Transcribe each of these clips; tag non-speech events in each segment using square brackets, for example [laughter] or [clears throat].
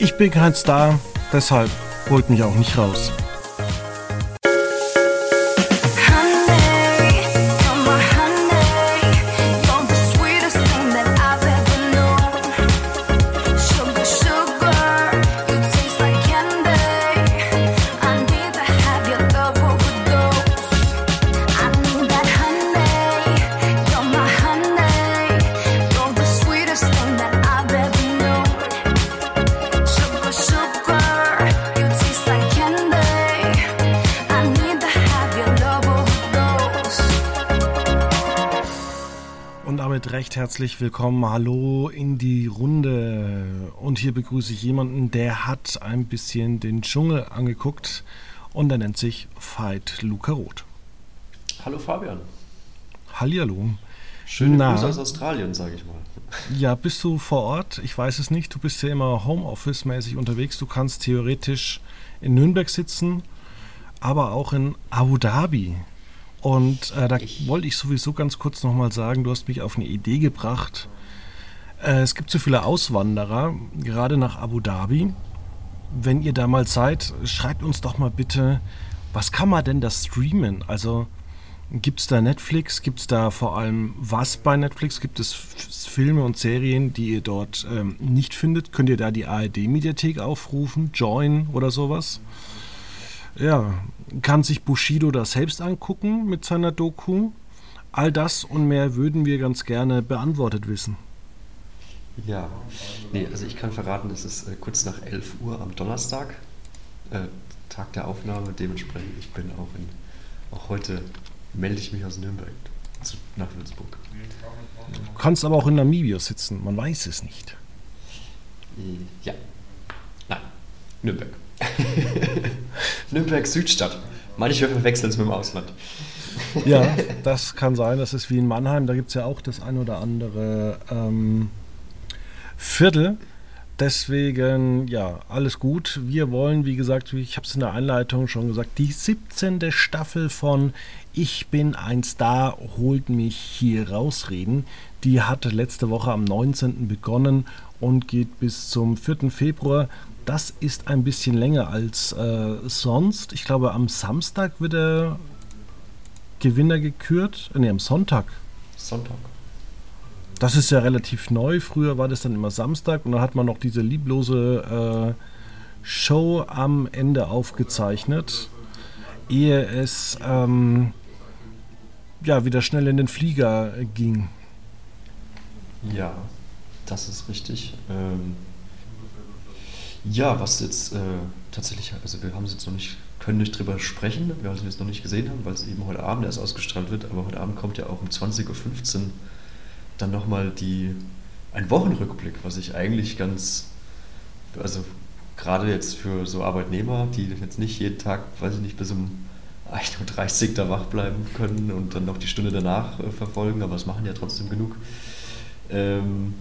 Ich bin kein Star, deshalb holt mich auch nicht raus. Herzlich willkommen. Hallo in die Runde. Und hier begrüße ich jemanden, der hat ein bisschen den Dschungel angeguckt und er nennt sich Veit Luca Roth. Hallo Fabian. Hallihallo. Schöne Na, Grüße aus Australien, sage ich mal. [laughs] Ja, bist du vor Ort? Ich weiß es nicht. Du bist ja immer Homeoffice-mäßig unterwegs. Du kannst theoretisch in Nürnberg sitzen, aber auch in Abu Dhabi. Und äh, da ich. wollte ich sowieso ganz kurz nochmal sagen, du hast mich auf eine Idee gebracht. Äh, es gibt so viele Auswanderer, gerade nach Abu Dhabi. Wenn ihr da mal seid, schreibt uns doch mal bitte, was kann man denn da streamen? Also gibt es da Netflix? Gibt es da vor allem was bei Netflix? Gibt es Filme und Serien, die ihr dort ähm, nicht findet? Könnt ihr da die ARD-Mediathek aufrufen, Join oder sowas? Ja, kann sich Bushido das selbst angucken mit seiner Doku? All das und mehr würden wir ganz gerne beantwortet wissen. Ja, nee, also ich kann verraten, es ist äh, kurz nach 11 Uhr am Donnerstag, äh, Tag der Aufnahme. Dementsprechend, ich bin auch in, auch heute melde ich mich aus Nürnberg zu, nach Würzburg. Du kannst aber auch in Namibia sitzen, man weiß es nicht. Ja, nein, Nürnberg. [laughs] Nürnberg Südstadt. Manche verwechseln es mit dem Ausland. ja, [laughs] das kann sein. Das ist wie in Mannheim. Da gibt es ja auch das ein oder andere ähm, Viertel. Deswegen, ja, alles gut. Wir wollen, wie gesagt, ich habe es in der Einleitung schon gesagt, die 17. Staffel von Ich bin ein Star, holt mich hier rausreden. Die hat letzte Woche am 19. begonnen und geht bis zum 4. Februar. Das ist ein bisschen länger als äh, sonst. Ich glaube, am Samstag wird der Gewinner gekürt. Ne, am Sonntag. Sonntag. Das ist ja relativ neu. Früher war das dann immer Samstag und dann hat man noch diese lieblose äh, Show am Ende aufgezeichnet, ehe es ähm, ja wieder schnell in den Flieger ging. Ja, das ist richtig. Ähm ja, was jetzt äh, tatsächlich, also wir haben es jetzt noch nicht, können nicht drüber sprechen, weil wir es noch nicht gesehen haben, weil es eben heute Abend erst ausgestrahlt wird, aber heute Abend kommt ja auch um 20.15 Uhr dann nochmal die, ein Wochenrückblick, was ich eigentlich ganz, also gerade jetzt für so Arbeitnehmer, die jetzt nicht jeden Tag, weiß ich nicht, bis um 1.30 Uhr da wach bleiben können und dann noch die Stunde danach äh, verfolgen, aber es machen ja trotzdem genug. Ähm,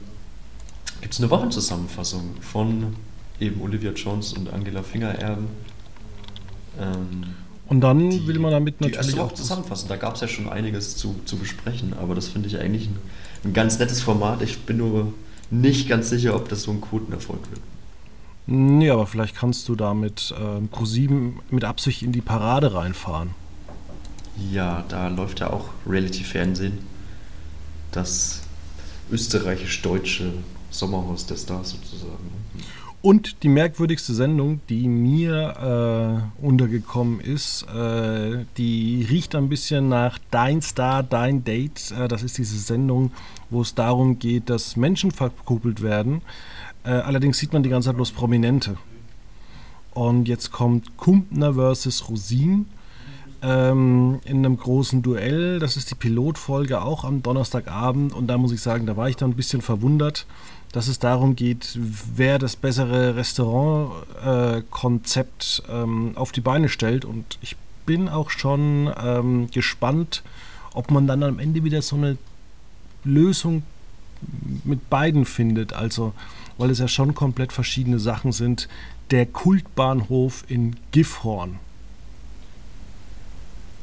Gibt es eine Wochenzusammenfassung von eben Olivia Jones und Angela Fingererben. Ähm, und dann die, will man damit natürlich die auch zusammenfassen. Da gab es ja schon einiges zu, zu besprechen, aber das finde ich eigentlich ein, ein, ganz nettes Format. Ich bin nur nicht ganz sicher, ob das so ein Quotenerfolg wird. Nee, aber vielleicht kannst du da mit äh, Pro7 mit Absicht in die Parade reinfahren. Ja, da läuft ja auch Reality-Fernsehen. Das österreichisch-deutsche Sommerhaus der Stars sozusagen. Und die merkwürdigste Sendung, die mir äh, untergekommen ist, äh, die riecht ein bisschen nach Dein Star, Dein Date. Äh, das ist diese Sendung, wo es darum geht, dass Menschen verkuppelt werden. Äh, allerdings sieht man die ganze Zeit bloß Prominente. Und jetzt kommt Kumpner versus Rosin ähm, in einem großen Duell. Das ist die Pilotfolge auch am Donnerstagabend. Und da muss ich sagen, da war ich dann ein bisschen verwundert dass es darum geht, wer das bessere Restaurantkonzept äh, ähm, auf die Beine stellt. Und ich bin auch schon ähm, gespannt, ob man dann am Ende wieder so eine Lösung mit beiden findet. Also, weil es ja schon komplett verschiedene Sachen sind. Der Kultbahnhof in Gifhorn.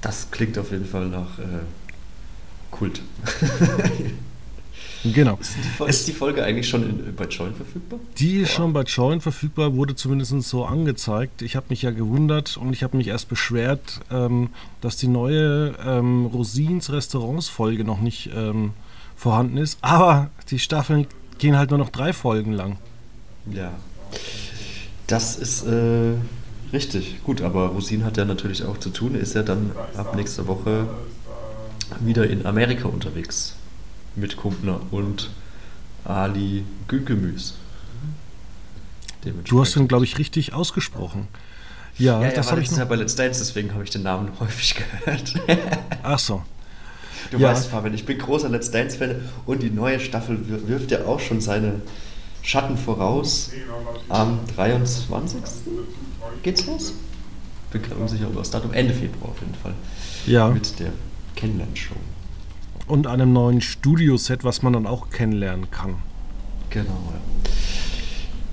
Das klingt auf jeden Fall nach äh, Kult. [laughs] Genau. Ist die, ist die Folge eigentlich schon in, bei Join verfügbar? Die ist schon bei Join verfügbar, wurde zumindest so angezeigt. Ich habe mich ja gewundert und ich habe mich erst beschwert, ähm, dass die neue ähm, Rosins Restaurants-Folge noch nicht ähm, vorhanden ist. Aber die Staffeln gehen halt nur noch drei Folgen lang. Ja. Das ist äh, richtig. Gut, aber Rosin hat ja natürlich auch zu tun, ist ja dann ab nächster Woche wieder in Amerika unterwegs mit Kumpner und Ali Gülgemüs. Du hast ihn, glaube ich, richtig ausgesprochen. Ja, ja, ja das habe ich noch. Ja bei Let's Dance, deswegen habe ich den Namen [laughs] häufig gehört. Ach so. Du ja. weißt, Fabian, ich bin großer Let's Dance-Fan und die neue Staffel wirft ja auch schon seine Schatten voraus. Am 23. geht's los? Bin gerade unsicher über das Datum. Ende Februar auf jeden Fall. Ja. Mit der Kennenlern-Show. Und einem neuen Studioset, was man dann auch kennenlernen kann. Genau, ja.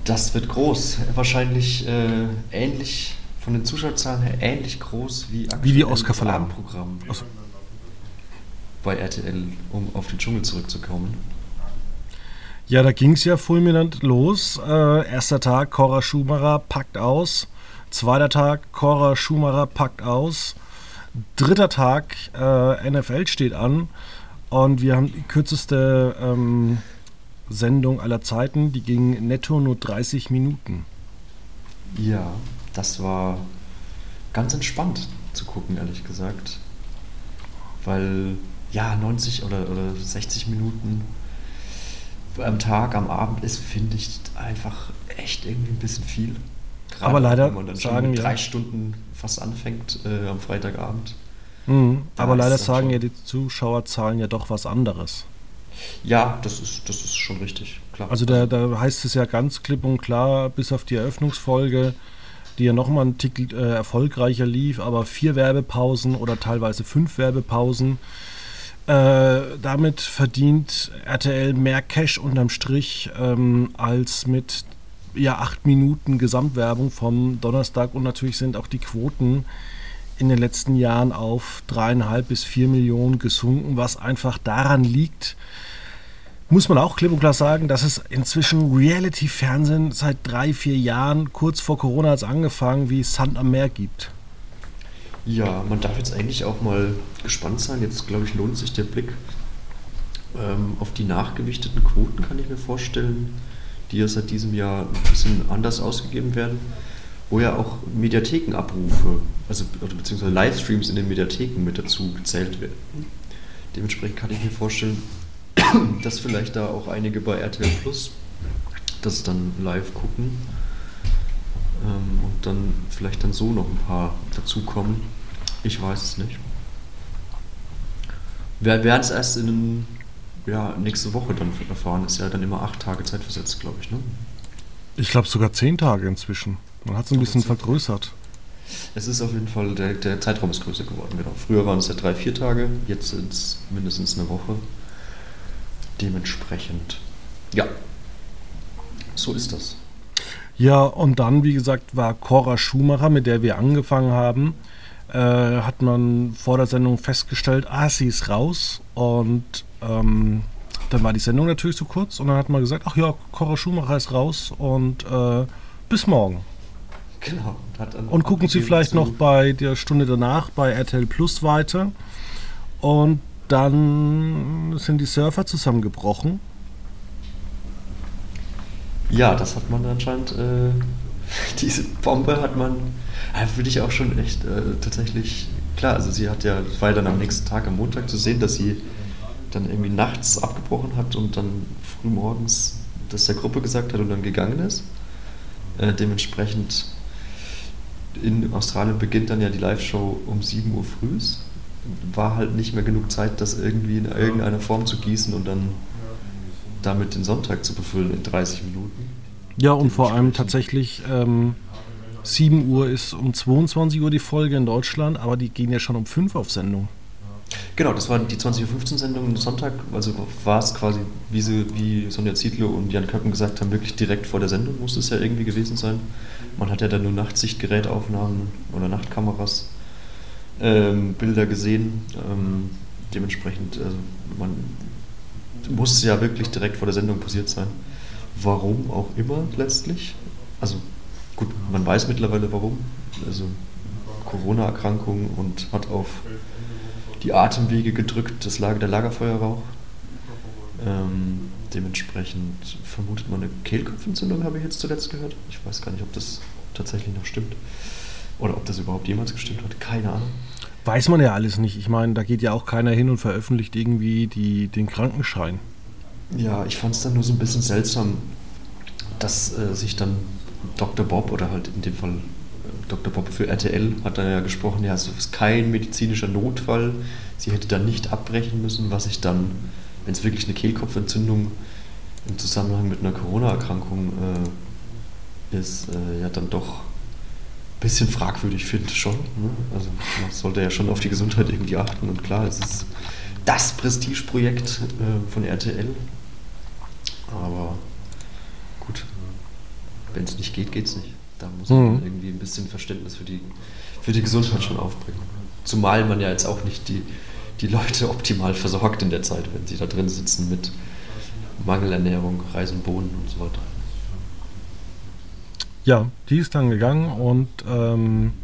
Das wird groß. Wahrscheinlich äh, ähnlich, von den Zuschauerzahlen her ähnlich groß wie Wie die Oscar-Verleihung. Also. bei RTL, um auf den Dschungel zurückzukommen. Ja, da ging es ja fulminant los. Äh, erster Tag, Cora Schumacher packt aus. Zweiter Tag, Cora Schumacher packt aus. Dritter Tag, äh, NFL steht an. Und wir haben die kürzeste ähm, Sendung aller Zeiten. Die ging netto nur 30 Minuten. Ja, das war ganz entspannt zu gucken, ehrlich gesagt. Weil, ja, 90 oder, oder 60 Minuten am Tag, am Abend ist, finde ich einfach echt irgendwie ein bisschen viel. Gerade aber leider wenn man dann sagen, schon mit drei ja. Stunden fast anfängt äh, am Freitagabend. Mhm, aber leider sagen ja die Zuschauerzahlen ja doch was anderes. Ja, das ist, das ist schon richtig, klar. Also da, da heißt es ja ganz klipp und klar, bis auf die Eröffnungsfolge, die ja nochmal ein Tick äh, erfolgreicher lief, aber vier Werbepausen oder teilweise fünf Werbepausen äh, damit verdient RTL mehr Cash unterm Strich ähm, als mit ja, acht Minuten Gesamtwerbung vom Donnerstag und natürlich sind auch die Quoten in den letzten Jahren auf dreieinhalb bis vier Millionen gesunken, was einfach daran liegt, muss man auch klipp und klar sagen, dass es inzwischen Reality-Fernsehen seit drei, vier Jahren, kurz vor Corona hat es angefangen, wie Sand am Meer gibt. Ja, man darf jetzt eigentlich auch mal gespannt sein. Jetzt, glaube ich, lohnt sich der Blick ähm, auf die nachgewichteten Quoten, kann ich mir vorstellen, die ja seit diesem Jahr ein bisschen anders ausgegeben werden, wo ja auch Mediathekenabrufe, also beziehungsweise Livestreams in den Mediatheken mit dazu gezählt werden. Dementsprechend kann ich mir vorstellen, [clears throat] dass vielleicht da auch einige bei RTL Plus das dann live gucken ähm, und dann vielleicht dann so noch ein paar dazukommen. Ich weiß es nicht. Wir werden es erst in ja, nächste Woche dann erfahren. Ist ja dann immer acht Tage Zeit versetzt, glaube ich. Ne? Ich glaube sogar zehn Tage inzwischen. Man hat es ein bisschen vergrößert. Es ist auf jeden Fall, der, der Zeitraum ist größer geworden, genau. Früher waren es ja drei, vier Tage, jetzt sind es mindestens eine Woche. Dementsprechend, ja, so ist das. Ja, und dann, wie gesagt, war Cora Schumacher, mit der wir angefangen haben, äh, hat man vor der Sendung festgestellt, ah, sie ist raus. Und ähm, dann war die Sendung natürlich zu kurz und dann hat man gesagt, ach ja, Cora Schumacher ist raus und äh, bis morgen. Genau. und gucken Sie vielleicht noch bei der Stunde danach bei RTL Plus weiter. Und dann sind die Surfer zusammengebrochen ja, das hat man anscheinend, äh, [laughs] diese Bombe hat man, äh, würde ich auch schon echt äh, tatsächlich, klar, also sie hat ja, war ja dann am nächsten Tag, am Montag zu sehen, dass sie dann irgendwie nachts abgebrochen hat und dann früh morgens das der Gruppe gesagt hat und dann gegangen ist. Äh, dementsprechend in Australien beginnt dann ja die Live-Show um 7 Uhr früh. War halt nicht mehr genug Zeit, das irgendwie in irgendeiner Form zu gießen und dann damit den Sonntag zu befüllen in 30 Minuten. Ja, und vor allem tatsächlich ähm, 7 Uhr ist um 22 Uhr die Folge in Deutschland, aber die gehen ja schon um 5 auf Sendung. Genau, das war die 20.15 Uhr Sendung Sonntag, also war es quasi, wie, sie, wie Sonja Ziedlow und Jan Köppen gesagt haben, wirklich direkt vor der Sendung muss es ja irgendwie gewesen sein. Man hat ja dann nur Nachtsichtgerätaufnahmen oder Nachtkameras, ähm, Bilder gesehen. Ähm, dementsprechend, also man muss ja wirklich direkt vor der Sendung passiert sein. Warum auch immer letztlich. Also gut, man weiß mittlerweile warum. Also Corona-Erkrankung und hat auf die Atemwege gedrückt, das Lager, der Lagerfeuerrauch. Ähm, dementsprechend vermutet man eine Kehlkopfentzündung, habe ich jetzt zuletzt gehört. Ich weiß gar nicht, ob das tatsächlich noch stimmt. Oder ob das überhaupt jemals gestimmt hat. Keine Ahnung. Weiß man ja alles nicht. Ich meine, da geht ja auch keiner hin und veröffentlicht irgendwie die, den Krankenschein. Ja, ich fand es dann nur so ein bisschen seltsam, dass äh, sich dann Dr. Bob oder halt in dem Fall Dr. Bob für RTL hat dann ja gesprochen, ja, es ist kein medizinischer Notfall. Sie hätte dann nicht abbrechen müssen, was ich dann, wenn es wirklich eine Kehlkopfentzündung im Zusammenhang mit einer Corona-Erkrankung äh, ist, äh, ja dann doch bisschen fragwürdig finde schon. Ne? Also man sollte ja schon auf die Gesundheit irgendwie achten und klar, es ist das Prestigeprojekt äh, von RTL. Aber gut, wenn es nicht geht, geht es nicht. Da muss man mhm. irgendwie ein bisschen Verständnis für die, für die Gesundheit schon aufbringen. Zumal man ja jetzt auch nicht die, die Leute optimal versorgt in der Zeit, wenn sie da drin sitzen mit Mangelernährung, Reis und Bohnen und so weiter. Ja, die ist dann gegangen und ähm,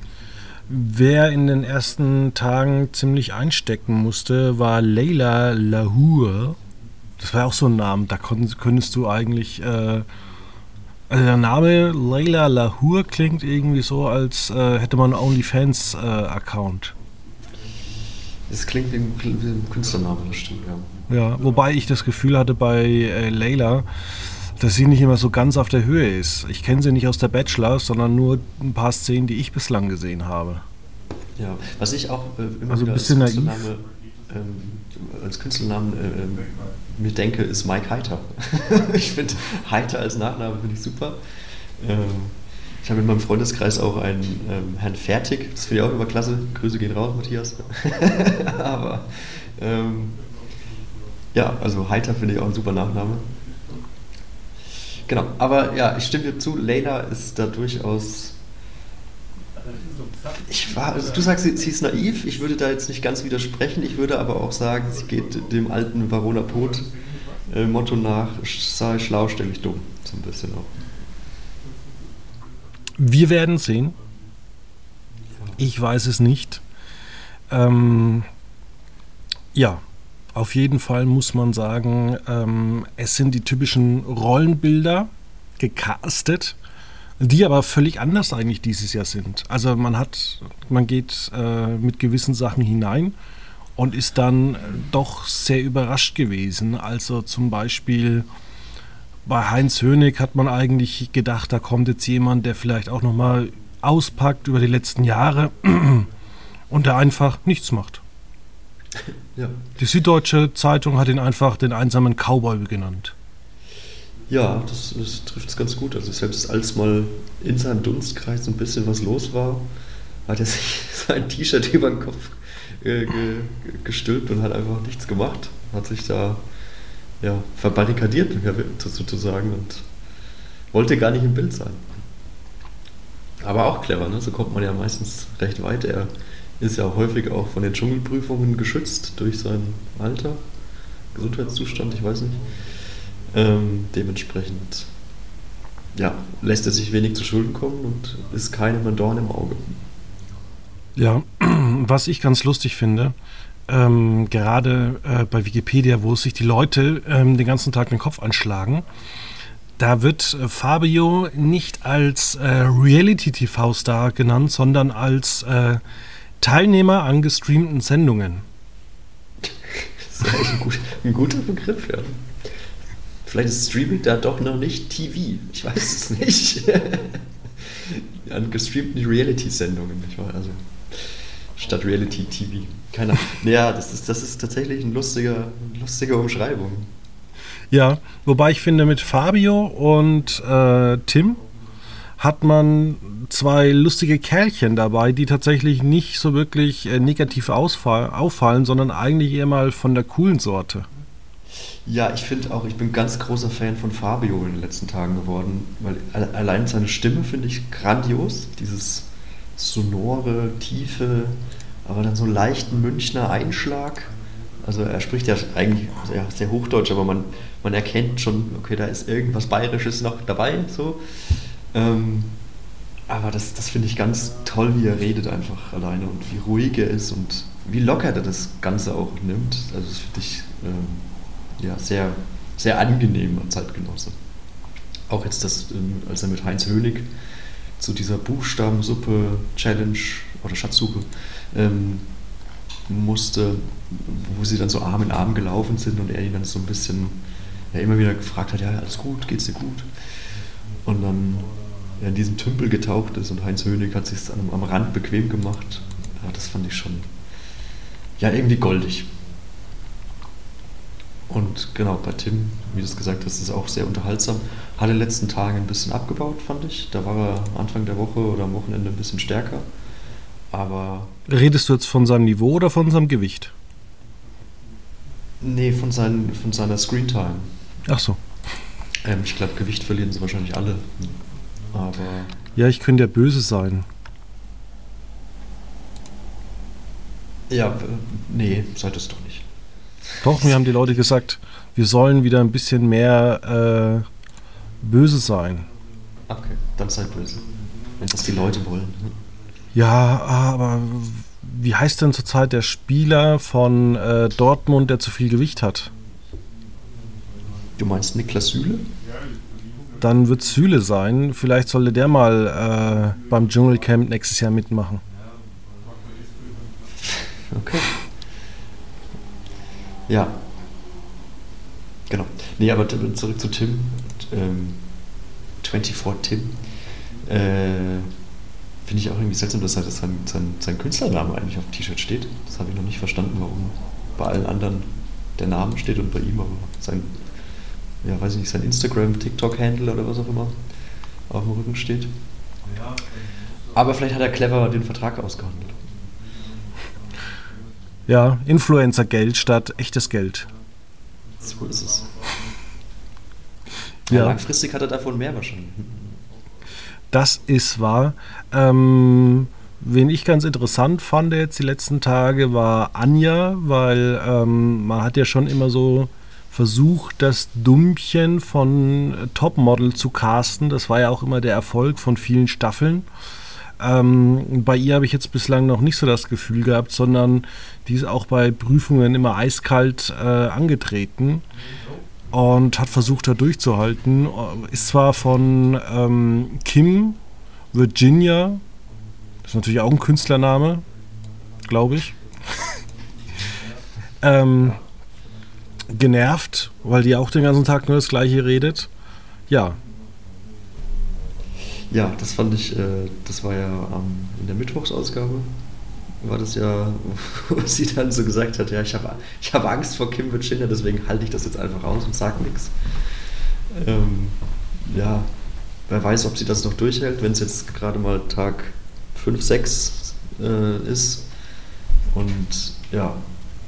wer in den ersten Tagen ziemlich einstecken musste, war Leila Lahour. Das war auch so ein Name, da könntest du eigentlich. Äh, also der Name Leila Lahour klingt irgendwie so, als äh, hätte man einen OnlyFans-Account. Äh, das klingt wie ein, wie ein Künstlername, das stimmt, ja. Ja, wobei ich das Gefühl hatte bei äh, Leila, dass sie nicht immer so ganz auf der Höhe ist. Ich kenne sie nicht aus der Bachelor, sondern nur ein paar Szenen, die ich bislang gesehen habe. Ja, was ich auch äh, immer also wieder ein bisschen als Künstlername, ähm, als Künstlernamen äh, ähm, mir denke, ist Mike Heiter. [laughs] ich finde Heiter als Nachname finde ich super. Ähm, ich habe in meinem Freundeskreis auch einen ähm, Herrn Fertig, das finde ich auch immer klasse. Grüße gehen raus, Matthias. [laughs] Aber ähm, ja, also Heiter finde ich auch ein super Nachname. Genau, aber ja, ich stimme dir zu, Leila ist da durchaus. Ich war, also du sagst, sie, sie, ist naiv, ich würde da jetzt nicht ganz widersprechen, ich würde aber auch sagen, sie geht dem alten Varona Pot äh, Motto nach, sei schlau, stell dich dumm, so ein bisschen auch. Wir werden sehen. Ich weiß es nicht. Ähm, ja, auf jeden Fall muss man sagen, ähm, es sind die typischen Rollenbilder gecastet, die aber völlig anders eigentlich dieses Jahr sind. Also man hat, man geht äh, mit gewissen Sachen hinein und ist dann doch sehr überrascht gewesen. Also zum Beispiel bei Heinz Hönig hat man eigentlich gedacht, da kommt jetzt jemand, der vielleicht auch nochmal auspackt über die letzten Jahre [clears throat] und der einfach nichts macht. Ja. Die Süddeutsche Zeitung hat ihn einfach den einsamen Cowboy genannt. Ja, das, das trifft es ganz gut. Also selbst als mal in seinem Dunstkreis ein bisschen was los war, hat er [laughs] sich sein T-Shirt über den Kopf äh, ge, gestülpt und hat einfach nichts gemacht. Hat sich da ja, verbarrikadiert, sozusagen, und wollte gar nicht im Bild sein. Aber auch clever, ne? so kommt man ja meistens recht weit. Er ist ja häufig auch von den Dschungelprüfungen geschützt durch sein Alter, Gesundheitszustand, ich weiß nicht. Ähm, dementsprechend ja, lässt er sich wenig zu Schulden kommen und ist keinem ein Dorn im Auge. Ja, [clears throat] was ich ganz lustig finde, ähm, gerade äh, bei Wikipedia, wo sich die Leute ähm, den ganzen Tag den Kopf anschlagen, da wird äh, Fabio nicht als äh, Reality-TV-Star genannt, sondern als äh, Teilnehmer an gestreamten Sendungen. [laughs] Das ist eigentlich ein, gut, ein guter Begriff, ja. Vielleicht ist Streaming da doch noch nicht TV. Ich weiß es nicht. [laughs] an gestreamten Reality-Sendungen, nicht wahr? Also statt Reality-TV. Keine Ahnung. [laughs] Ja, das ist, das ist tatsächlich eine lustige, lustige Umschreibung. Ja, wobei ich finde, mit Fabio und äh, Tim hat man zwei lustige Kerlchen dabei, die tatsächlich nicht so wirklich äh, negativ auffallen, sondern eigentlich eher mal von der coolen Sorte. Ja, ich finde auch, ich bin ganz großer Fan von Fabio in den letzten Tagen geworden, weil allein seine Stimme finde ich grandios, dieses sonore, tiefe, aber dann so leichten Münchner Einschlag. Also er spricht ja eigentlich sehr, sehr Hochdeutsch, aber man, man erkennt schon, okay, da ist irgendwas Bayerisches noch dabei. So. Ähm, aber das, das finde ich ganz toll, wie er redet einfach alleine und wie ruhig er ist und wie locker er das Ganze auch nimmt. Also das finde ich ähm, ja, sehr, sehr angenehm an Zeitgenosse. Auch jetzt das, ähm, als er mit Heinz Hönig zu dieser Buchstabensuppe-Challenge oder Schatzsuche ähm, musste, wo sie dann so Arm in Arm gelaufen sind und er ihn dann so ein bisschen ja, immer wieder gefragt hat, ja, alles gut, geht's dir gut? Und dann ja, in diesen Tümpel getaucht ist und Heinz Hönig hat sich am, am Rand bequem gemacht. Ja, das fand ich schon ja irgendwie goldig. Und genau, bei Tim, wie du es gesagt hast, ist es auch sehr unterhaltsam. Hat in den letzten Tagen ein bisschen abgebaut, fand ich. Da war er Anfang der Woche oder am Wochenende ein bisschen stärker. Aber. Redest du jetzt von seinem Niveau oder von seinem Gewicht? Nee, von, seinen, von seiner Screentime. Ach so. Ähm, ich glaube, Gewicht verlieren sie wahrscheinlich alle. Aber. Ja, ich könnte ja böse sein. Ja, nee, solltest du nicht. Doch, mir haben die Leute gesagt, wir sollen wieder ein bisschen mehr äh, böse sein. Okay, dann sei böse. Wenn das die Leute wollen. Ja, aber wie heißt denn zurzeit der Spieler von äh, Dortmund, der zu viel Gewicht hat? Du meinst Niklas Süle? Dann wird Süle sein. Vielleicht sollte der mal äh, beim Dschungelcamp nächstes Jahr mitmachen. Okay. Ja. Genau. Nee, aber zurück zu Tim. Ähm, 24 Tim. Äh, Finde ich auch irgendwie seltsam, dass halt sein, sein, sein Künstlername eigentlich auf dem T-Shirt steht. Das habe ich noch nicht verstanden, warum bei allen anderen der Name steht und bei ihm aber sein, ja, weiß ich nicht, sein Instagram, TikTok-Handle oder was auch immer auf dem Rücken steht. Aber vielleicht hat er clever den Vertrag ausgehandelt. Ja, Influencer-Geld statt echtes Geld. So ist es. Ja. Langfristig hat er davon mehr wahrscheinlich. Das ist wahr. Ähm, wen ich ganz interessant fand jetzt die letzten Tage war Anja, weil ähm, man hat ja schon immer so versucht, das Dummchen von Topmodel zu casten. Das war ja auch immer der Erfolg von vielen Staffeln. Ähm, bei ihr habe ich jetzt bislang noch nicht so das Gefühl gehabt, sondern die ist auch bei Prüfungen immer eiskalt äh, angetreten und hat versucht, da durchzuhalten. Ist zwar von ähm, Kim Virginia, das ist natürlich auch ein Künstlername, glaube ich, [laughs] ähm, genervt, weil die auch den ganzen Tag nur das Gleiche redet. Ja, ja, das fand ich, äh, das war ja ähm, in der Mittwochsausgabe, war das ja, [laughs] wo sie dann so gesagt hat, ja, ich habe ich hab Angst vor Kim Virginia, deswegen halte ich das jetzt einfach aus und sage nichts. Ähm, ja, wer weiß, ob sie das noch durchhält, wenn es jetzt gerade mal Tag 5, 6 äh, ist und ja,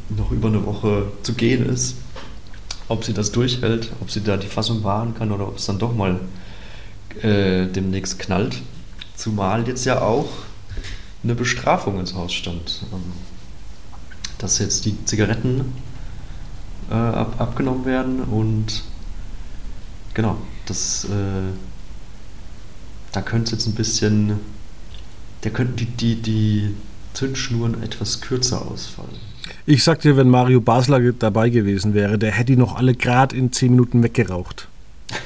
noch über eine Woche zu gehen ist, ob sie das durchhält, ob sie da die Fassung wahren kann oder ob es dann doch mal äh, demnächst knallt. Zumal jetzt ja auch eine Bestrafung ins Haus stand. Ähm, dass jetzt die Zigaretten äh, ab, abgenommen werden und genau, das, äh, da könnte es jetzt ein bisschen, da könnten die, die, die Zündschnuren etwas kürzer ausfallen. Ich sag dir, wenn Mario Basler dabei gewesen wäre, der hätte die noch alle gerade in 10 Minuten weggeraucht. [laughs]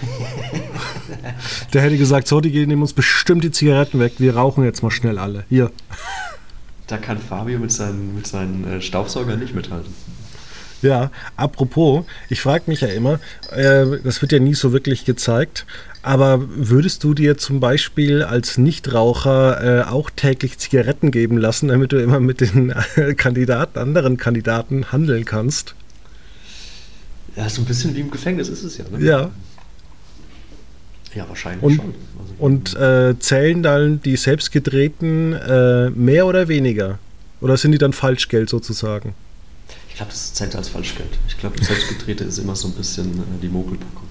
Der hätte gesagt, so, die gehen nehmen uns bestimmt die Zigaretten weg. Wir rauchen jetzt mal schnell alle. Hier. Da kann Fabio mit seinen, mit seinen äh, Staubsaugern nicht mithalten. Ja, apropos, ich frage mich ja immer, äh, das wird ja nie so wirklich gezeigt, aber würdest du dir zum Beispiel als Nichtraucher äh, auch täglich Zigaretten geben lassen, damit du immer mit den äh, Kandidaten, anderen Kandidaten handeln kannst? Ja, so ein bisschen wie im Gefängnis ist es ja. Ne? Ja. Ja, wahrscheinlich und, schon. Also, und äh, zählen dann die selbstgedrehten äh, mehr oder weniger? Oder sind die dann Falschgeld sozusagen? Ich glaube, das zählt als Falschgeld. Ich glaube, selbstgedrehte ist immer so ein bisschen äh, die Mogelpackung.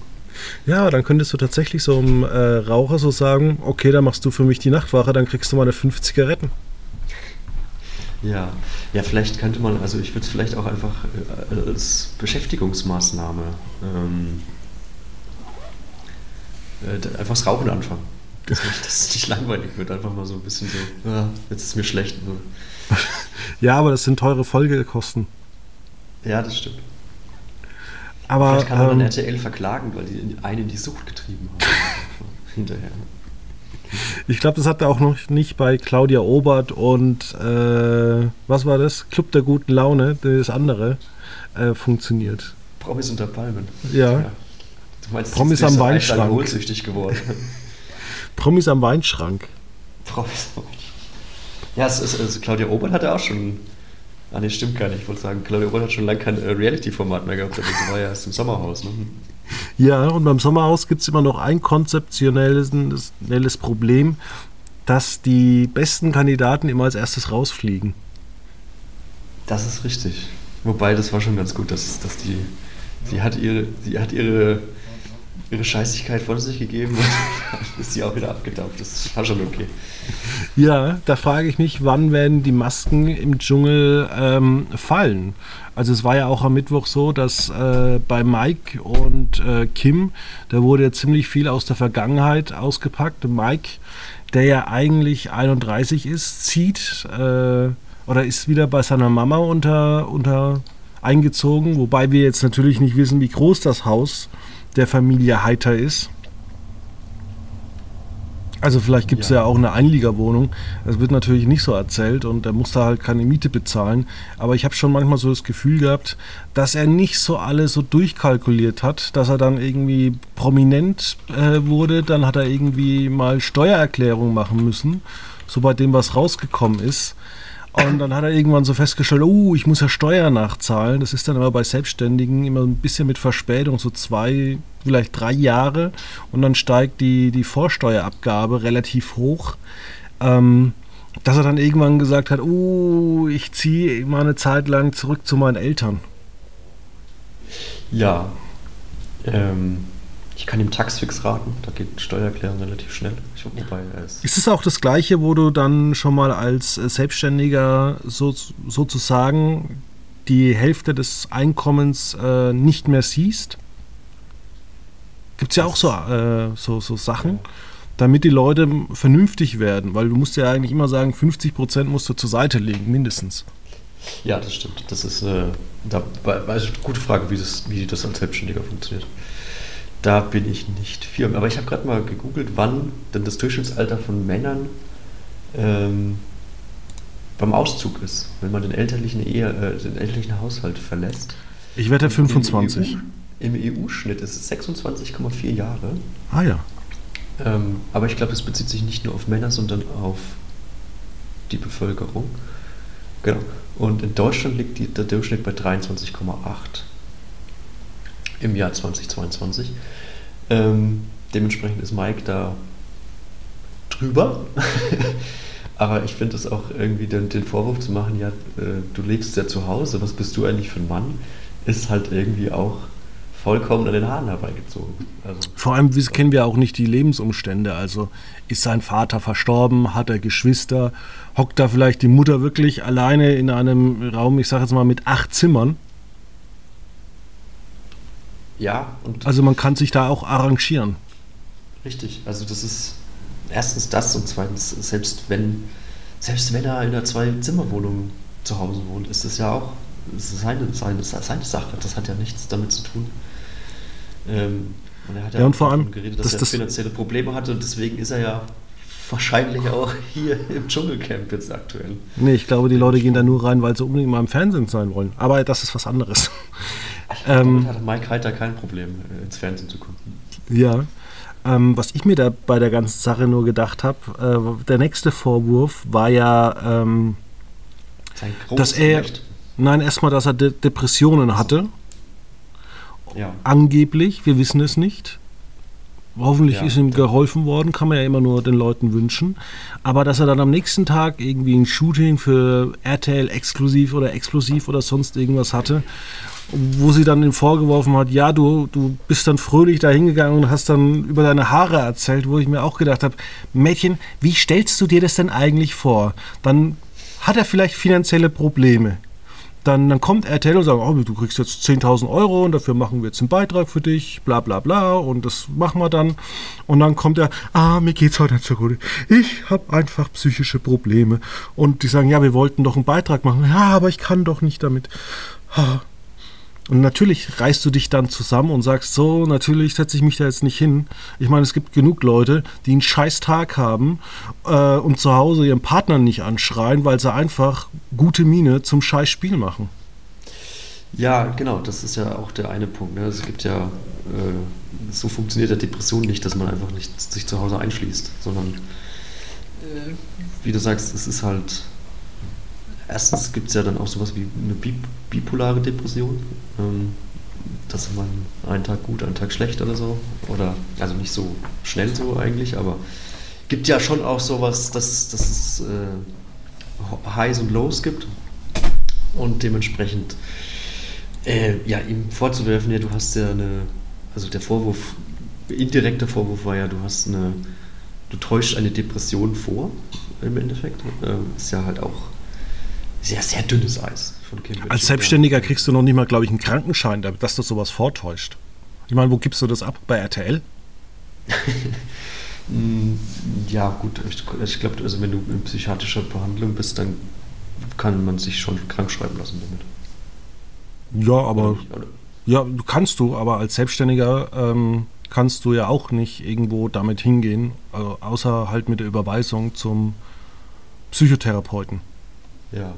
Ja, dann könntest du tatsächlich so einem äh, Raucher so sagen, okay, dann machst du für mich die Nachtwache, dann kriegst du meine fünf Zigaretten. Ja, ja, vielleicht könnte man, also ich würde es vielleicht auch einfach äh, als Beschäftigungsmaßnahme ähm, äh, einfach das Rauchen anfangen. [laughs] Dass, es nicht langweilig wird, einfach mal so ein bisschen so, ah, jetzt ist mir schlecht. ja, aber das sind teure Folgekosten. Ja, das stimmt. Aber, Vielleicht kann man ähm, dann RTL verklagen, weil die einen in die Sucht getrieben haben. [laughs] Hinterher. Ich glaube, das hat er auch noch nicht bei Claudia Obert und äh, was war das? Club der guten Laune, das andere, äh, funktioniert. Promis unter Palmen. Ja. ja. Du meinst, Promis am Weinschrank. alkoholsüchtig geworden. [laughs] Promis am Weinschrank. Promis am Weinschrank. Ja, es ist, also Claudia Obert hatte auch schon. Ah, nee, stimmt gar nicht. Ich wollte sagen, Claudia Obert hat schon lange kein äh, Reality-Format mehr gehabt. Das war ja erst im Sommerhaus. Ne? Ja, und beim Sommerhaus gibt es immer noch ein konzeptionelles Problem, dass die besten Kandidaten immer als erstes rausfliegen. Das ist richtig. Wobei, das war schon ganz gut, dass, dass die, sie hat ihre, sie hat ihre, ihre Scheißigkeit von sich gegeben und [laughs] ist sie auch wieder abgedauft. Das war schon okay. Ja, da frage ich mich, wann werden die Masken im Dschungel ähm, fallen? Also es war ja auch am Mittwoch so, dass äh, bei Mike und äh, Kim, da wurde ja ziemlich viel aus der Vergangenheit ausgepackt. Mike, der ja eigentlich 31 ist, zieht äh, oder ist wieder bei seiner Mama unter, unter eingezogen, wobei wir jetzt natürlich nicht wissen, wie groß das Haus der Familie Heiter ist. Also vielleicht gibt es ja. ja. auch eine Einliegerwohnung. Das wird natürlich nicht so erzählt und er muss da halt keine Miete bezahlen. Aber ich habe schon manchmal so das Gefühl gehabt, dass er nicht so alles so durchkalkuliert hat, dass er dann irgendwie prominent äh, wurde. Dann hat er irgendwie mal Steuererklärung machen müssen, so bei dem, was rausgekommen ist. Und dann hat er irgendwann so festgestellt, oh, ich muss ja Steuer nachzahlen. Das ist dann aber bei Selbstständigen immer ein bisschen mit Verspätung, so zwei, vielleicht drei Jahre. Und dann steigt die, die Vorsteuerabgabe relativ hoch. Ähm, dass er dann irgendwann gesagt hat, oh, ich ziehe mal eine Zeit lang zurück zu meinen Eltern. Ja. Ähm, ich kann ihm Taxfix raten, da geht Steuererklärung relativ schnell. Ich, wobei ist, ist es auch das Gleiche, wo du dann schon mal als äh, Selbstständiger so, sozusagen die Hälfte des Einkommens äh, nicht mehr siehst? Gibt es ja auch so, äh, so, so Sachen, ja. damit die Leute vernünftig werden, weil du musst ja eigentlich immer sagen, 50 Prozent musst du zur Seite legen, mindestens. Ja, das stimmt. Das ist äh, da, also, gute Frage, wie das, wie das als Selbstständiger funktioniert. Da bin ich nicht firm. Aber ich habe gerade mal gegoogelt, wann denn das Durchschnittsalter von Männern ähm, beim Auszug ist, wenn man den elterlichen, Ehe, äh, den elterlichen Haushalt verlässt. Ich wette 25. Im EU-Schnitt EU ist es 26,4 Jahre. Ah ja. Ähm, aber ich glaube, es bezieht sich nicht nur auf Männer, sondern auf die Bevölkerung. Genau. Und in Deutschland liegt die, der Durchschnitt bei 23,8 im Jahr 2022. Ähm, dementsprechend ist Mike da drüber. [laughs] Aber ich finde es auch irgendwie den, den, Vorwurf zu machen, ja, äh, du lebst ja zu Hause, was bist du eigentlich für ein Mann, ist halt irgendwie auch vollkommen an den Haaren herbeigezogen. Also, Vor allem kennen wir auch nicht die Lebensumstände. Also ist sein Vater verstorben, hat er Geschwister, hockt da vielleicht die Mutter wirklich alleine in einem Raum, ich sage jetzt mal mit acht Zimmern ja. also man kann sich da auch arrangieren. Richtig, also das ist erstens das und zweitens, selbst wenn, selbst wenn er in einer Zwei-Zimmer-Wohnung zu Hause wohnt, ist es ja auch seine, seine, seine Sache. Das hat ja nichts damit zu tun. Ähm, und er hat ja, ja und vor allem, geredet, dass das, er das finanzielle Probleme hatte und deswegen ist er ja wahrscheinlich auch hier im Dschungelcamp jetzt aktuell. Nee, ich glaube, die Leute gehen da nur rein, weil sie unbedingt mal im Fernsehen sein wollen. Aber das ist was anderes. Ähm, hat Mike Reiter kein Problem, äh, ins Fernsehen zu kommen. Ja. Ähm, was ich mir da bei der ganzen Sache nur gedacht habe, äh, der nächste Vorwurf war ja, ähm, dass er, Recht. nein, erstmal, dass er De Depressionen hatte. Ja. Angeblich, wir wissen es nicht. Hoffentlich ja, ist ihm geholfen worden, kann man ja immer nur den Leuten wünschen. Aber dass er dann am nächsten Tag irgendwie ein Shooting für RTL exklusiv oder explosiv oder sonst irgendwas hatte wo sie dann ihm vorgeworfen hat, ja, du, du bist dann fröhlich da hingegangen und hast dann über deine Haare erzählt, wo ich mir auch gedacht habe, Mädchen, wie stellst du dir das denn eigentlich vor? Dann hat er vielleicht finanzielle Probleme. Dann, dann kommt RTL und sagt, oh, du kriegst jetzt 10.000 Euro und dafür machen wir jetzt einen Beitrag für dich, bla bla bla und das machen wir dann. Und dann kommt er, ah, mir geht's heute nicht so gut. Ich habe einfach psychische Probleme. Und die sagen, ja, wir wollten doch einen Beitrag machen. Ja, aber ich kann doch nicht damit. Und natürlich reißt du dich dann zusammen und sagst, so, natürlich setze ich mich da jetzt nicht hin. Ich meine, es gibt genug Leute, die einen scheiß Tag haben äh, und zu Hause ihren Partner nicht anschreien, weil sie einfach gute Miene zum scheiß Spiel machen. Ja, genau, das ist ja auch der eine Punkt. Ne? Es gibt ja, äh, so funktioniert ja Depression nicht, dass man einfach nicht sich zu Hause einschließt, sondern, äh, wie du sagst, es ist halt erstens gibt es ja dann auch sowas wie eine bipolare Depression, ähm, dass man einen Tag gut, einen Tag schlecht oder so. Oder, also nicht so schnell so eigentlich, aber gibt ja schon auch sowas, dass, dass es äh, Highs und Lows gibt. Und dementsprechend, äh, ja, ihm vorzuwerfen, ja, du hast ja eine, also der Vorwurf, indirekter Vorwurf war ja, du hast eine, du täuschst eine Depression vor, im Endeffekt. Äh, ist ja halt auch sehr, sehr dünnes Eis von Cambridge. Als Selbstständiger kriegst du noch nicht mal, glaube ich, einen Krankenschein, dass du sowas vortäuscht. Ich meine, wo gibst du das ab? Bei RTL? Mm, [laughs] ja, gut. Ich, ich glaube, also wenn du in psychiatrischer Behandlung bist, dann kann man sich schon krank schreiben lassen damit. Ja, aber. Ja, du kannst du, aber als Selbstständiger ähm, kannst du ja auch nicht irgendwo damit hingehen, also außer halt mit der Überweisung zum Psychotherapeuten. Ja.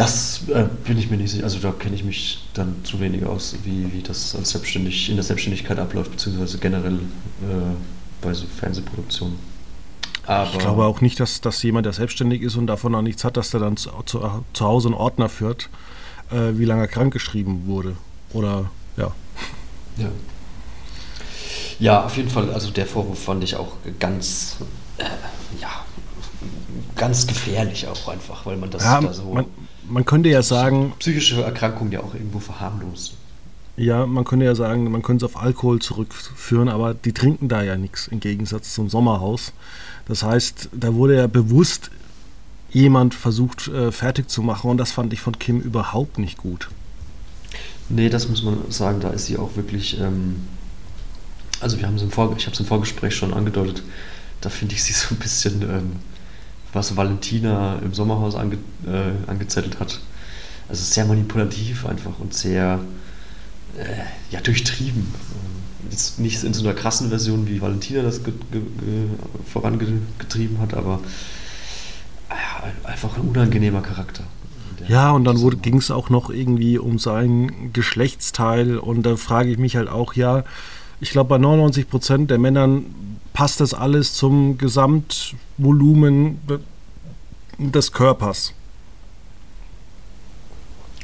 Das äh, bin ich mir nicht sicher. Also da kenne ich mich dann zu wenig aus, wie, wie das selbstständig, in der Selbstständigkeit abläuft, beziehungsweise generell äh, bei so Fernsehproduktionen. Aber ich glaube auch nicht, dass, dass jemand, der selbstständig ist und davon auch nichts hat, dass der dann zu, zu, zu Hause einen Ordner führt, äh, wie lange er krankgeschrieben wurde. Oder ja. Ja. Ja, auf jeden Fall. Also der Vorwurf fand ich auch ganz, äh, ja, ganz gefährlich auch einfach, weil man das ja, da so. Man, man könnte ja sagen. Psychische Erkrankungen ja auch irgendwo verharmlost. Ja, man könnte ja sagen, man könnte es auf Alkohol zurückführen, aber die trinken da ja nichts im Gegensatz zum Sommerhaus. Das heißt, da wurde ja bewusst jemand versucht äh, fertig zu machen und das fand ich von Kim überhaupt nicht gut. Nee, das muss man sagen, da ist sie auch wirklich. Ähm, also wir haben es im Vor ich habe es im Vorgespräch schon angedeutet, da finde ich sie so ein bisschen ähm, was Valentina im Sommerhaus ange, äh, angezettelt hat. Also sehr manipulativ einfach und sehr äh, ja, durchtrieben. Jetzt nicht in so einer krassen Version, wie Valentina das ge, ge, vorangetrieben hat, aber äh, einfach ein unangenehmer Charakter. Ja, und dann ging es auch noch irgendwie um sein Geschlechtsteil und da frage ich mich halt auch, ja, ich glaube bei 99 Prozent der Männern passt das alles zum Gesamtvolumen des Körpers.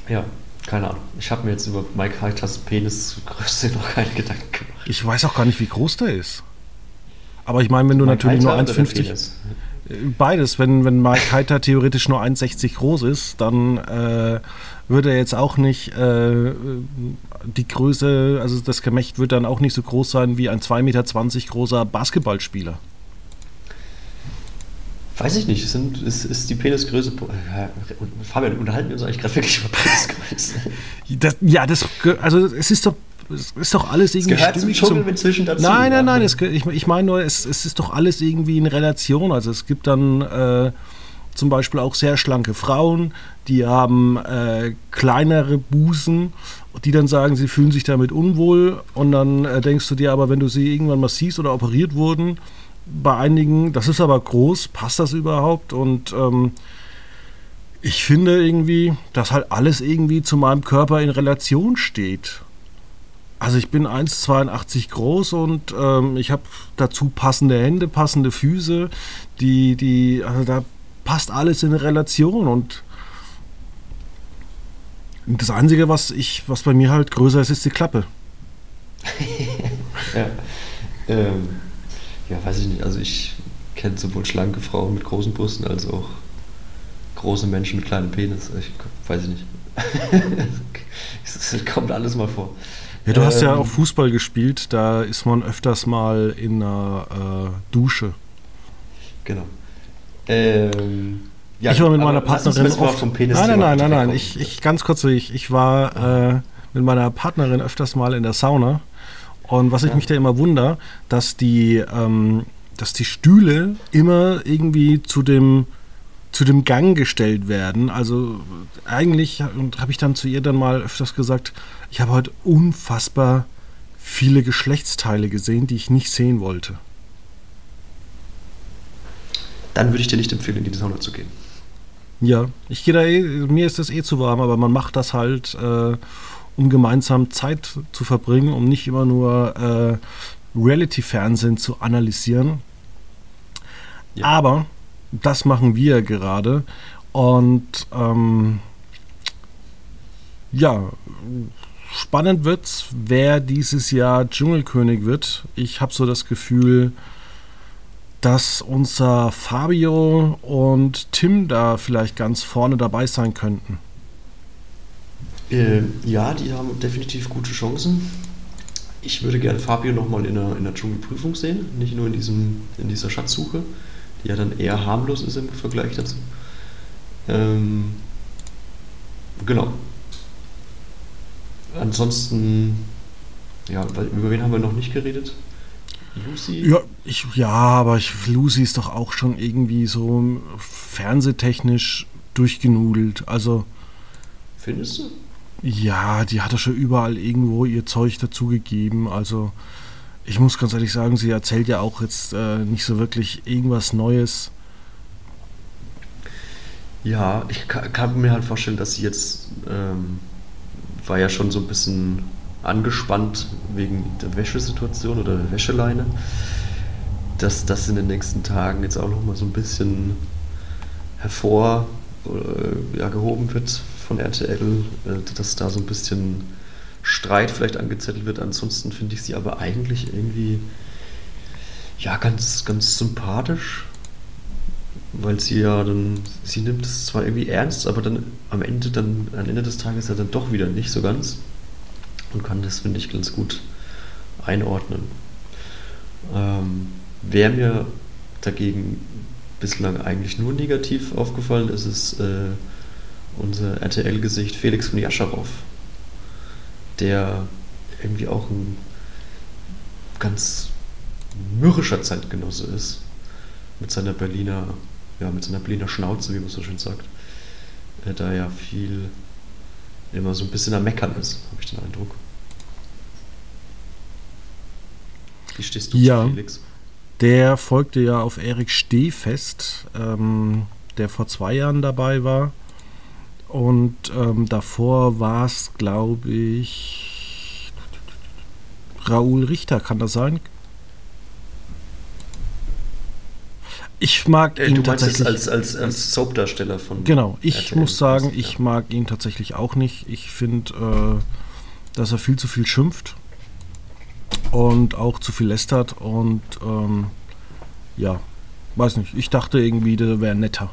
Ja, keine Ahnung. Ich habe mir jetzt über Mike Heiters Penisgröße [laughs] noch keinen Gedanken gemacht. Ich weiß auch gar nicht, wie groß der ist. Aber ich meine, wenn du Mike natürlich Heiter nur 1,50. Beides. Wenn, wenn Mike Heiter theoretisch nur 1,60 groß ist, dann äh, würde er jetzt auch nicht äh, die Größe, also das Gemächt wird dann auch nicht so groß sein wie ein 2,20 Meter großer Basketballspieler. Weiß ich nicht, sind, ist, ist die Penisgröße. Fabian, unterhalten wir uns eigentlich gerade wirklich über Penisgröße? Das, ja, das, also es ist doch es ist doch alles irgendwie. Es gehört zum Dschungel inzwischen dazu. Nein, nein, nein. Es, ich, ich meine nur, es, es ist doch alles irgendwie in Relation. Also es gibt dann äh, zum Beispiel auch sehr schlanke Frauen, die haben äh, kleinere Busen, die dann sagen, sie fühlen sich damit unwohl. Und dann äh, denkst du dir aber, wenn du sie irgendwann mal siehst oder operiert wurden, bei einigen, das ist aber groß, passt das überhaupt? Und ähm, ich finde irgendwie, dass halt alles irgendwie zu meinem Körper in Relation steht. Also ich bin 1,82 groß und ähm, ich habe dazu passende Hände, passende Füße, die, die, also da passt alles in Relation und das Einzige, was ich, was bei mir halt größer ist, ist die Klappe. [laughs] ja. Ähm, ja, weiß ich nicht. Also ich kenne sowohl schlanke Frauen mit großen Brüsten als auch große Menschen mit kleinen Penis. Ich weiß ich nicht. [laughs] Es kommt alles mal vor. Ja, du hast ja ähm, auch Fußball gespielt, da ist man öfters mal in einer äh, Dusche. Genau. Ähm, ja, ich war mit meiner Partnerin oft. nein, nein, nein, nein, nein. Ich, ich ganz kurz, ich, ich war äh, mit meiner Partnerin öfters mal in der Sauna. Und was ich ja. mich da immer wundere, dass die, ähm, dass die Stühle immer irgendwie zu dem zu dem Gang gestellt werden. Also eigentlich und habe ich dann zu ihr dann mal öfters gesagt, ich habe heute unfassbar viele Geschlechtsteile gesehen, die ich nicht sehen wollte. Dann würde ich dir nicht empfehlen, in die Sauna zu gehen. Ja, ich gehe da eh, mir ist das eh zu warm, aber man macht das halt, äh, um gemeinsam Zeit zu verbringen, um nicht immer nur äh, Reality-Fernsehen zu analysieren. Ja. Aber das machen wir gerade. Und ähm, ja, spannend wird's, wer dieses Jahr Dschungelkönig wird. Ich habe so das Gefühl, dass unser Fabio und Tim da vielleicht ganz vorne dabei sein könnten. Äh, ja, die haben definitiv gute Chancen. Ich würde gerne Fabio nochmal in der, in der Dschungelprüfung sehen, nicht nur in, diesem, in dieser Schatzsuche, die ja dann eher harmlos ist im Vergleich dazu. Ähm, genau. Ansonsten, ja, über wen haben wir noch nicht geredet? Lucy? Ja, ich, ja aber ich, Lucy ist doch auch schon irgendwie so fernsehtechnisch durchgenudelt. Also. Findest du? Ja, die hat doch schon überall irgendwo ihr Zeug dazugegeben. Also, ich muss ganz ehrlich sagen, sie erzählt ja auch jetzt äh, nicht so wirklich irgendwas Neues. Ja, ich kann, kann mir halt vorstellen, dass sie jetzt ähm, war ja schon so ein bisschen angespannt wegen der Wäschesituation oder der Wäscheleine, dass das in den nächsten Tagen jetzt auch nochmal so ein bisschen hervorgehoben äh, ja, wird von RTL, äh, dass da so ein bisschen Streit vielleicht angezettelt wird. Ansonsten finde ich sie aber eigentlich irgendwie ja ganz, ganz sympathisch, weil sie ja dann, sie nimmt es zwar irgendwie ernst, aber dann am Ende dann, am Ende des Tages ja dann doch wieder nicht so ganz und kann das, finde ich, ganz gut einordnen. Ähm, wer mir dagegen bislang eigentlich nur negativ aufgefallen ist, ist äh, unser RTL-Gesicht Felix von Jascharow, der irgendwie auch ein ganz mürrischer Zeitgenosse ist, mit seiner Berliner, ja, mit seiner Berliner Schnauze, wie man so schön sagt, äh, da ja viel immer so ein bisschen am Meckern ist, habe ich den Eindruck. Wie stehst du ja, zu Felix? Der folgte ja auf Erik Stehfest, ähm, der vor zwei Jahren dabei war. Und ähm, davor war es, glaube ich, Raoul Richter, kann das sein? Ich mag äh, ihn tatsächlich. Als, als, als Soap-Darsteller von. Genau, ich RTL muss sagen, ich ja. mag ihn tatsächlich auch nicht. Ich finde, äh, dass er viel zu viel schimpft und auch zu viel lästert und ähm, ja, weiß nicht, ich dachte irgendwie, der wäre netter.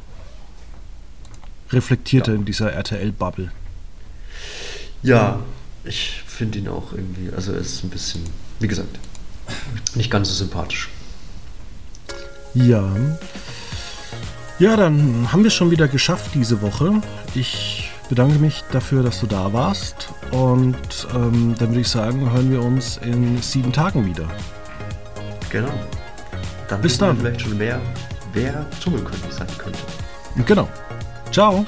Reflektierter ja. in dieser RTL-Bubble. Ja, ich finde ihn auch irgendwie, also er ist ein bisschen, wie gesagt, nicht ganz so sympathisch. Ja. Ja, dann haben wir es schon wieder geschafft diese Woche. Ich bedanke mich dafür, dass du da warst. Und ähm, dann würde ich sagen, hören wir uns in sieben Tagen wieder. Genau. Dann Bis dann. vielleicht schon mehr, wer Dschungelkönig sein könnte. Genau. Ciao.